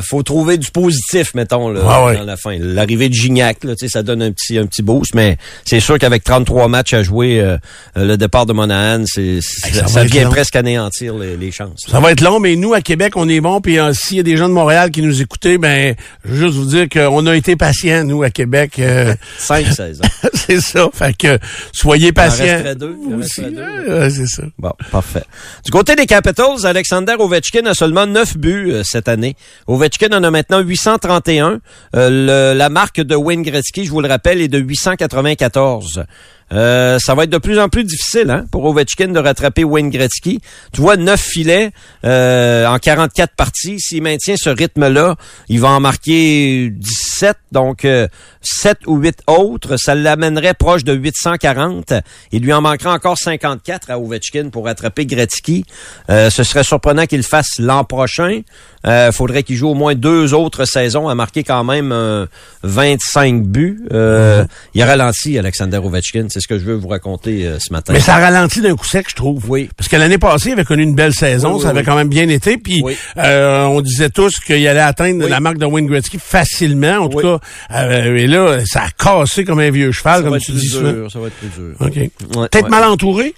faut trouver du positif, mettons, là, dans la fin. L'arrivée de Gignac, là, ça donne un petit un petit boost, mais c'est sûr qu'avec 33 matchs à jouer, le départ de Monahan, c'est ça, vient presque anéantir les, chances. Ça va être long, mais nous, à Québec, on est bon. Puis s'il y a des gens de Montréal qui nous écoutaient, ben, je veux juste vous dire qu'on a été patients, nous, à Québec. Euh, Cinq saisons. c'est ça. Fait que soyez patients. Il deux. c'est ça. Bon, parfait. Du côté des Capitals, Alexander Ovechkin a seulement neuf buts euh, cette année. Ovechkin en a maintenant 831. Euh, la marque de Wayne Gretzky, je vous le rappelle, est de 894. Euh, ça va être de plus en plus difficile hein, pour Ovechkin de rattraper Wayne Gretzky. Tu vois, neuf filets euh, en 44 parties. S'il maintient ce rythme-là, il va en marquer 17, donc euh, 7 ou 8 autres. Ça l'amènerait proche de 840. Il lui en manquera encore 54 à Ovechkin pour rattraper Gretzky. Euh, ce serait surprenant qu'il le fasse l'an prochain. Euh, faudrait qu'il joue au moins deux autres saisons à marquer quand même 25 buts. Euh, Il a ralenti Alexander Ovechkin, c'est ce que je veux vous raconter euh, ce matin. Mais ça a ralenti d'un coup sec, je trouve. Oui. Parce que l'année passée, il avait connu une belle saison, ça avait quand même bien été. Puis euh, on disait tous qu'il allait atteindre la marque de Wayne Gretzky facilement. En tout cas, là, ça a cassé comme un vieux cheval, comme tu dis. ça. ça va être plus dur. OK. Peut-être mal entouré?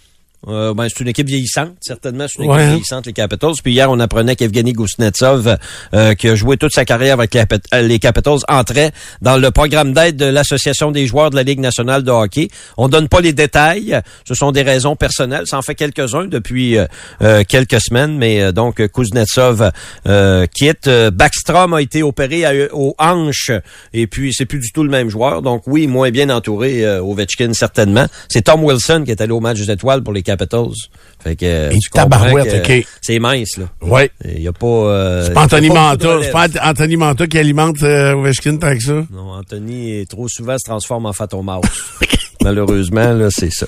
Euh, ben, c'est une équipe vieillissante, certainement. C'est une équipe vieillissante, les Capitals. Puis hier, on apprenait qu'Evgeny Gousnetsov, euh, qui a joué toute sa carrière avec euh, les Capitals, entrait dans le programme d'aide de l'Association des joueurs de la Ligue nationale de hockey. On donne pas les détails. Ce sont des raisons personnelles. Ça en fait quelques-uns depuis euh, quelques semaines. Mais donc, Kuznetsov quitte. Backstrom a été opéré aux hanches. Et puis, c'est plus du tout le même joueur. Donc, oui, moins bien entouré Ovechkin, certainement. C'est Tom Wilson qui est allé au match des étoiles pour les Capitals. Fait que, C'est mince, là. Oui. Il y a pas, euh, C'est pas Anthony Manta. C'est pas Anthony Manta qui alimente euh, Ovechkin tant que ça. Non, Anthony, trop souvent, se transforme en Mouse. Malheureusement, là, c'est ça.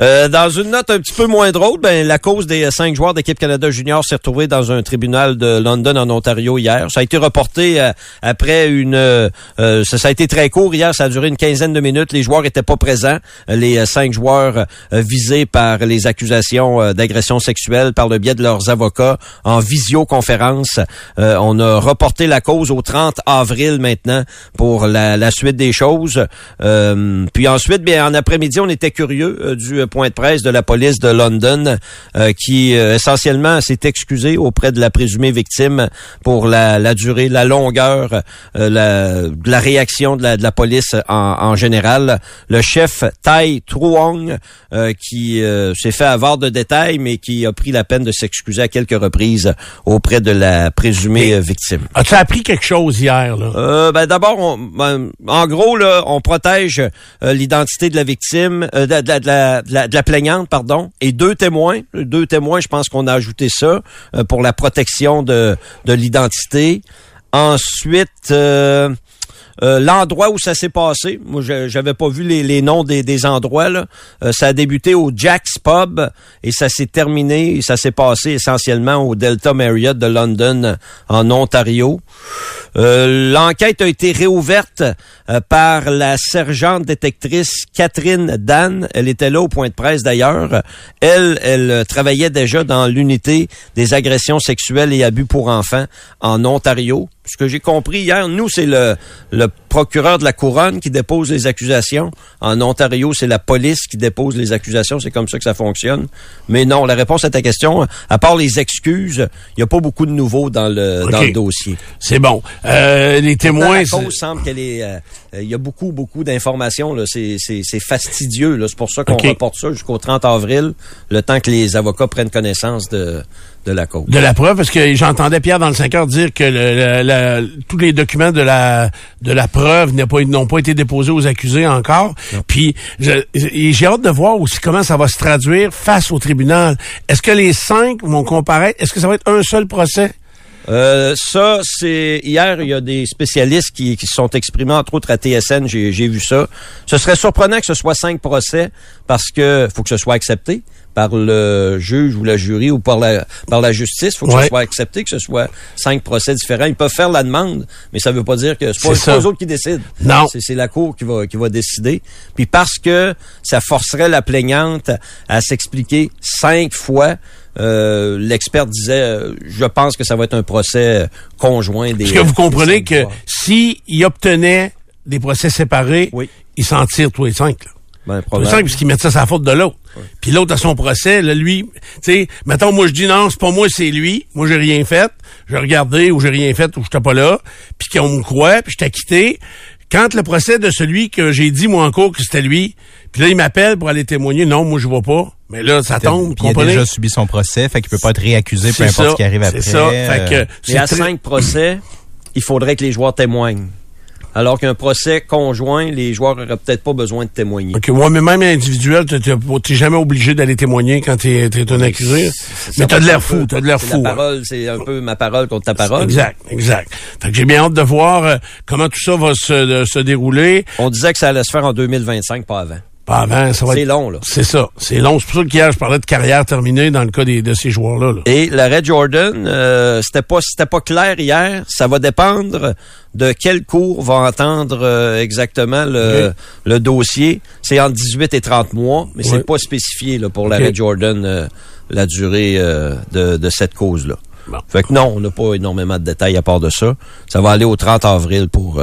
Euh, dans une note un petit peu moins drôle, ben, la cause des cinq joueurs d'équipe Canada Junior s'est retrouvée dans un tribunal de London en Ontario hier. Ça a été reporté euh, après une... Euh, ça, a été très court hier, ça a duré une quinzaine de minutes. Les joueurs étaient pas présents. Les cinq joueurs visés par les accusations d'agression sexuelle par le biais de leurs avocats en visioconférence. on a reporté la cause au 30 avril maintenant pour la, la suite des choses. puis ensuite, bien, en après-midi, on était curieux euh, du euh, point de presse de la police de London euh, qui essentiellement s'est excusé auprès de la présumée victime pour la, la durée, la longueur, la, la réaction de la, de la police en, en, général. Le chef Tai Truong qui s'est fait avoir de détails, mais qui a pris la peine de s'excuser à quelques reprises auprès de la présumée victime. As-tu appris quelque chose hier? Là? ben, D'abord, ben, en gros, là, on protège l'identité de la victime, euh, de, la, plaignante, pardon, et deux témoins. Deux témoins, je pense qu'on a ajouté ça euh, pour la protection de, de l'identité. Ensuite, euh, l'endroit où ça s'est passé, moi j'avais pas vu les, noms des, endroits là. ça a débuté au Jack's Pub et ça s'est terminé, ça s'est passé essentiellement au Delta Marriott de London en Ontario. L'enquête a été réouverte euh, par la sergente détectrice Catherine Dan. Elle était là au point de presse d'ailleurs. Elle, elle travaillait déjà dans l'unité des agressions sexuelles et abus pour enfants en Ontario. Ce que j'ai compris hier, nous, c'est le, le procureur de la couronne qui dépose les accusations. En Ontario, c'est la police qui dépose les accusations. C'est comme ça que ça fonctionne. Mais non, la réponse à ta question, à part les excuses, il n'y a pas beaucoup de nouveaux dans le, dans le dossier. C'est bon. Euh, les témoins... La cause semble qu'elle est... Euh, il y a beaucoup, beaucoup d'informations. C'est fastidieux. C'est pour ça qu'on reporte ça jusqu'au 30 avril, le temps que les avocats prennent connaissance de, de la cause. De la preuve, parce que j'entendais Pierre dans le 5 heures dire que le, tous les documents de la de la preuve n'ont pas, pas été déposés aux accusés encore. Puis j'ai hâte de voir aussi comment ça va se traduire face au tribunal. Est-ce que les cinq vont comparaître? Est-ce que ça va être un seul procès? Euh, ça, c'est hier, il y a des spécialistes qui, qui se sont exprimés, entre autres à TSN, j'ai vu ça. Ce serait surprenant que ce soit cinq procès parce que faut que ce soit accepté par le juge ou la jury ou par la, par la justice. Il faut que ce soit accepté, que ce soit cinq procès différents. Ils peuvent faire la demande, mais ça ne veut pas dire que c'est pas, eux autres qui décident. Non. C'est la Cour qui va, qui va décider. Puis parce que ça forcerait la plaignante à s'expliquer cinq fois, euh, l'expert disait, euh, je pense que ça va être un procès conjoint des. Est-ce que vous comprenez que s'il obtenait des procès séparés, il s'en tire tous les cinq. Là. Ben, parce qu'il met ça à la faute de l'autre. Puis l'autre à son procès, là, lui, tu sais, mettons, moi je dis non, c'est pas moi, c'est lui. Moi j'ai rien fait. J'ai regardé ou j'ai rien fait ou j'étais pas là. Puis qu'on me croit, puis je t'ai quitté. Quand le procès de celui que j'ai dit moi en cours que c'était lui, puis là il m'appelle pour aller témoigner, non, moi je vois pas. Mais là, ça tombe, Il a déjà subi son procès, fait qu'il peut pas être réaccusé, peu importe ce qui arrive après. C'est ça. Fait que, Et à cinq procès, il faudrait que les joueurs témoignent. Alors qu'un procès conjoint, les joueurs n'auraient peut-être pas besoin de témoigner. OK. Moi, mais même individuel, tu n'es jamais obligé d'aller témoigner quand tu es, un accusé. Mais tu as de l'air fou. Tu de l'air fou. La hein. parole, c'est un peu ma parole contre ta parole. Exact, exact. Fait que j'ai bien hâte de voir euh, comment tout ça va se, se dérouler. On disait que ça allait se faire en 2025, pas avant. Pas avant, ça va C'est long, là. C'est ça. C'est long. C'est pour ça qu'hier, je parlais de carrière terminée dans le cas des, de ces joueurs-là. Et l'arrêt Jordan, euh, c'était pas c'était pas clair hier. Ça va dépendre de quel cours va entendre euh, exactement le, le dossier. C'est entre 18 et 30 mois, mais c'est pas spécifié là, pour l'arrêt Jordan euh, la durée euh, de, de cette cause-là. Fait que non, on n'a pas énormément de détails à part de ça. Ça va aller au 30 avril pour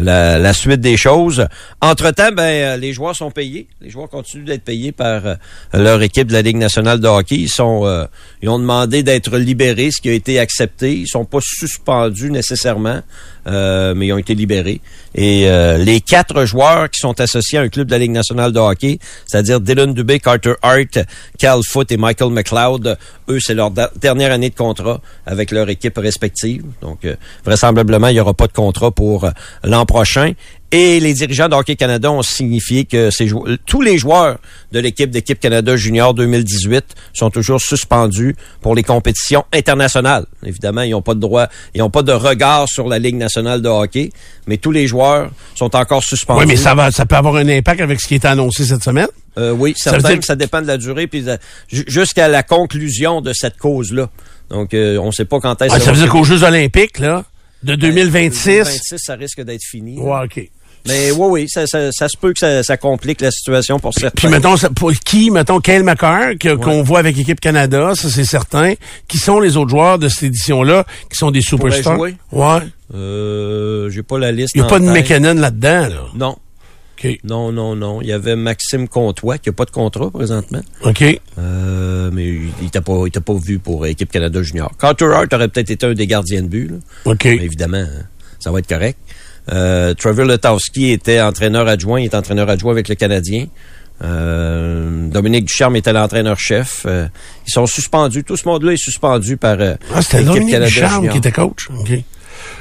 la, suite des choses. Entre-temps, ben, euh, les joueurs sont payés. Les joueurs continuent d'être payés par euh, leur équipe de la Ligue nationale de hockey. Ils sont, euh, ont demandé d'être libérés, ce qui a été accepté. Ils sont pas suspendus nécessairement, mais ils ont été libérés. Et les quatre joueurs qui sont associés à un club de la Ligue nationale de hockey, c'est-à-dire Dylan Dubé, Carter Hart, Cal Foot et Michael McLeod, eux, c'est leur dernière année de contrat avec leur équipe respective. Donc, vraisemblablement, il n'y aura pas de contrat pour l'an prochain. Et les dirigeants d'Hockey Canada ont signifié que tous les joueurs de l'équipe d'équipe Canada Junior 2018 sont toujours suspendus pour les compétitions internationales. Évidemment, ils n'ont pas de droit, ils n'ont pas de regard sur la Ligue nationale de hockey, mais tous les joueurs sont encore suspendus. Oui, mais ça va, ça peut avoir un impact avec ce qui est annoncé cette semaine? Euh, oui, ça, ça dépend de la durée, puis jusqu'à la conclusion de cette cause-là. Donc, euh, on ne sait pas quand est-ce. Ah, ça veut dire qu'aux Jeux Olympiques, là, de 2026. Ben, 2026, ça risque d'être fini. Ouais, OK. Mais oui, oui, ça, ça, ça, se peut que ça, ça, complique la situation pour certains. Puis mettons, pour qui, mettons, Kyle McCarr, qu'on voit avec l'équipe Canada, ça c'est certain. Qui sont les autres joueurs de cette édition-là, qui sont des superstars? Ouais. Euh, j'ai pas la liste. Il n'y a pas de McKinnon là-dedans, là. Non. Non, non, non. Il y avait Maxime Comtois qui n'a pas de contrat présentement. OK. Euh, mais il t'a pas, pas vu pour Équipe Canada Junior. Carter Hart aurait peut-être été un des gardiens de but. Là. OK. Mais évidemment, ça va être correct. Euh, Trevor Letowski était entraîneur adjoint. Il est entraîneur adjoint avec le Canadien. Euh, Dominique Ducharme était l'entraîneur-chef. Euh, ils sont suspendus. Tout ce monde-là est suspendu par euh, ah, c'était Dominique Ducharme qui était coach. OK.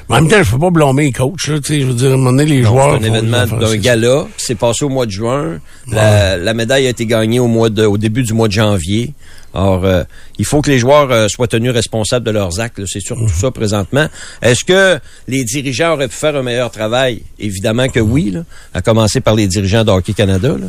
Mais en même temps, je peux pas blâmer les coachs. Là, je veux dire, à un moment donné, les joueurs... C'est un événement d'un gala qui s'est passé au mois de juin. La, médaille a été gagnée au, mois de, au début du mois de janvier. Alors, euh, il faut que les joueurs euh, soient tenus responsables de leurs actes. C'est surtout mhm. ça présentement. Est-ce que les dirigeants auraient pu faire un meilleur travail? Évidemment que oui, là, à commencer par les dirigeants d'Hockey Canada. Là.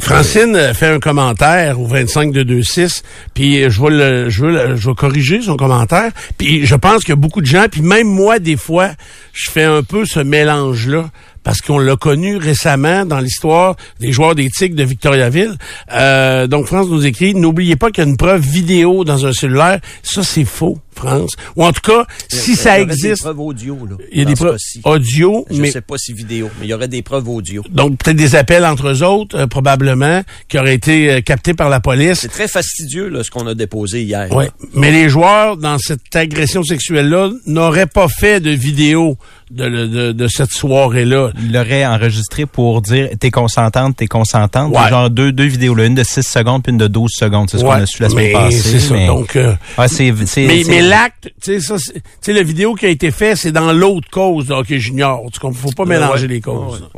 Francine fait un commentaire au 25 de 26, puis je vais le, je veux je vais corriger son commentaire. Puis je pense que beaucoup de gens, puis même moi des fois, je fais un peu ce mélange là parce qu'on l'a connu récemment dans l'histoire des joueurs d'éthique de Victoriaville. Euh, donc France nous écrit n'oubliez pas qu'il y a une preuve vidéo dans un cellulaire, ça c'est faux. France. Ou en tout cas, si ça existe. Il y a des preuves audio, là. Il y a des preuves audio, Je mais. Je sais pas si vidéo, mais il y aurait des preuves audio. Donc, peut-être des appels entre eux autres, euh, probablement, qui auraient été euh, captés par la police. C'est très fastidieux, là, ce qu'on a déposé hier. Oui. Mais les joueurs, dans cette agression sexuelle-là, n'auraient pas fait de vidéo de, de, cette soirée-là. Il l'aurait enregistré pour dire t'es consentante, t'es consentante. Ouais. Genre deux, deux vidéos, là, une de 6 secondes puis une de 12 secondes. C'est ce qu'on a su la semaine passée. C'est ça. Donc, euh, mais, mais l'acte, tu sais, ça, tu sais, la vidéo qui a été faite, c'est dans l'autre cause de hockey junior. Tu faut pas mélanger les causes.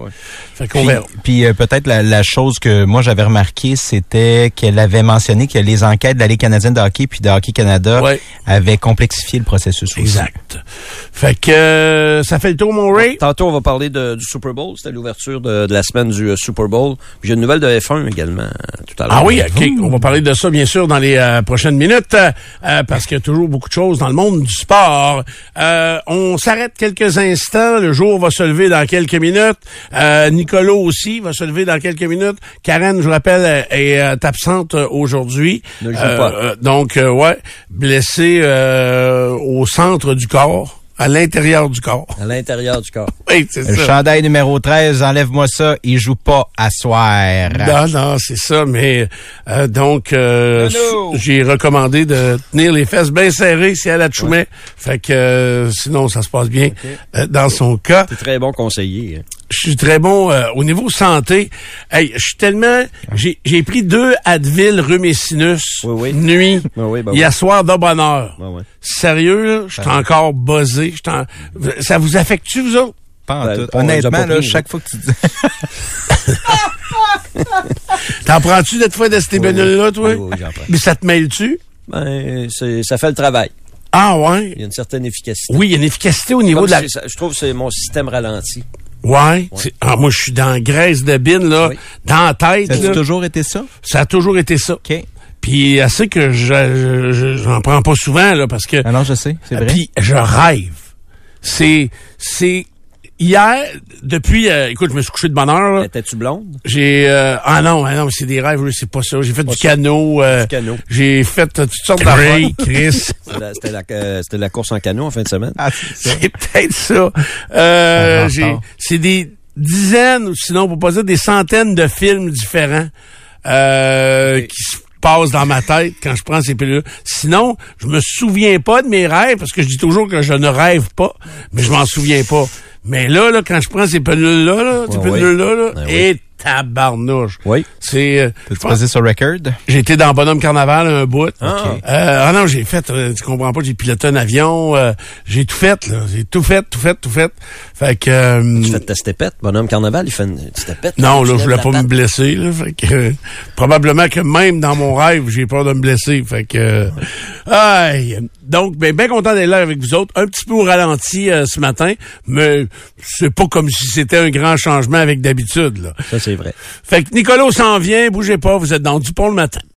Fait qu'on verra. Puis euh, peut-être la, la, chose que moi j'avais remarqué, c'était qu'elle avait mentionné que les enquêtes de la Ligue canadienne de hockey puis de Hockey Canada avaient complexié le processus aussi. Exact. Fait que euh, ça fait le tour, mon Ray. Tantôt, on va parler de, du Super Bowl. C'était l'ouverture de, de, la semaine du euh, Super Bowl. J'ai une nouvelle de F1 également tout à l'heure. Ah oui, OK. On va parler de ça, bien sûr, dans les euh, prochaines minutes, parce qu'il y a toujours beaucoup de choses dans le monde du sport. on s'arrête quelques instants. Le jour va se lever dans quelques minutes. Nicolas aussi va se lever dans quelques minutes. Karen, je rappelle, est absente aujourd'hui. Ne joue pas. donc, ouais, blessée au centre du corps. À l'intérieur du corps. À l'intérieur du corps. Oui, c'est ça. Le chandail numéro 13, enlève-moi ça, il joue pas à soir. Non, non, c'est ça, mais euh, donc euh, j'ai recommandé de tenir les fesses bien serrées si elle a de Fait que euh, sinon ça se passe bien dans son cas. C'est très bon conseiller. Hein je suis très bon euh, au niveau santé. Hey, je suis tellement j'ai j'ai pris deux Advil rhume sinus nuit oui, ben hier soir de bonheur. Ben Sérieux, je suis encore buzzé, en... ça vous affecte-tu vous autres? Pas en ben, tout. Honnêtement là, chaque fois que tu dis T'en prends-tu cette fois de ces oui, là toi? Oui, j'en prends. Mais ça te mêle-tu? Ben ça fait le travail. Ah ouais. Il y a une certaine efficacité. Oui, il y a une efficacité au niveau de la. Je trouve que c'est mon système ralenti. Ouais. Ah, moi, je suis dans graisse de bine, là, dans la tête. Ça a toujours été ça? Ça a toujours été ça. OK. Puis, assez que je, j'en prends pas souvent, là, parce que... Ah non, je sais, c'est vrai. Puis, je rêve. C'est, c'est hier, depuis, euh, écoute, je me suis couché de bonne heure. Étais-tu blonde? J'ai, euh, ah non, ah non, c'est des rêves, c'est pas ça. J'ai fait du canot. Euh, canot. J'ai fait toutes sortes d'affaires. Chris. C'était la, c'était la, course en canot en fin de semaine. Ah, c'est peut-être ça. Euh, j'ai, c'est des dizaines, ou sinon, pour pas dire des centaines de films différents euh, qui se passent dans ma tête quand je prends ces pilules. Sinon, je me souviens pas de mes rêves parce que je dis toujours que je ne rêve pas, mais je m'en souviens pas. Mais là, là, quand je prends ces pilules-là, là, ces pilules-là, là, ben et tabarnouche. Oui. C'est. Euh, tu passé sur record? J'ai été dans Bonhomme Carnaval un bout. Ah, euh, ah non, j'ai fait, euh, tu comprends pas, j'ai piloté un avion, euh, j'ai tout fait, là. J'ai tout fait, tout fait, tout fait. Fait que. Euh, tu fais ta stépette, Bonhomme Carnaval, il fait une stépette. Non, là, je voulais pas me blesser, là. Fait que. probablement que même dans mon rêve, j'ai peur de me blesser. Fait que. aïe. Donc, ben, bien content d'être là avec vous autres. Un petit peu au ralenti ce matin, mais c'est pas comme si c'était un grand changement avec d'habitude, là. Ça, c'est vrai. Fait que Nicolas s'en vient, bougez pas, vous êtes dans Dupont le matin.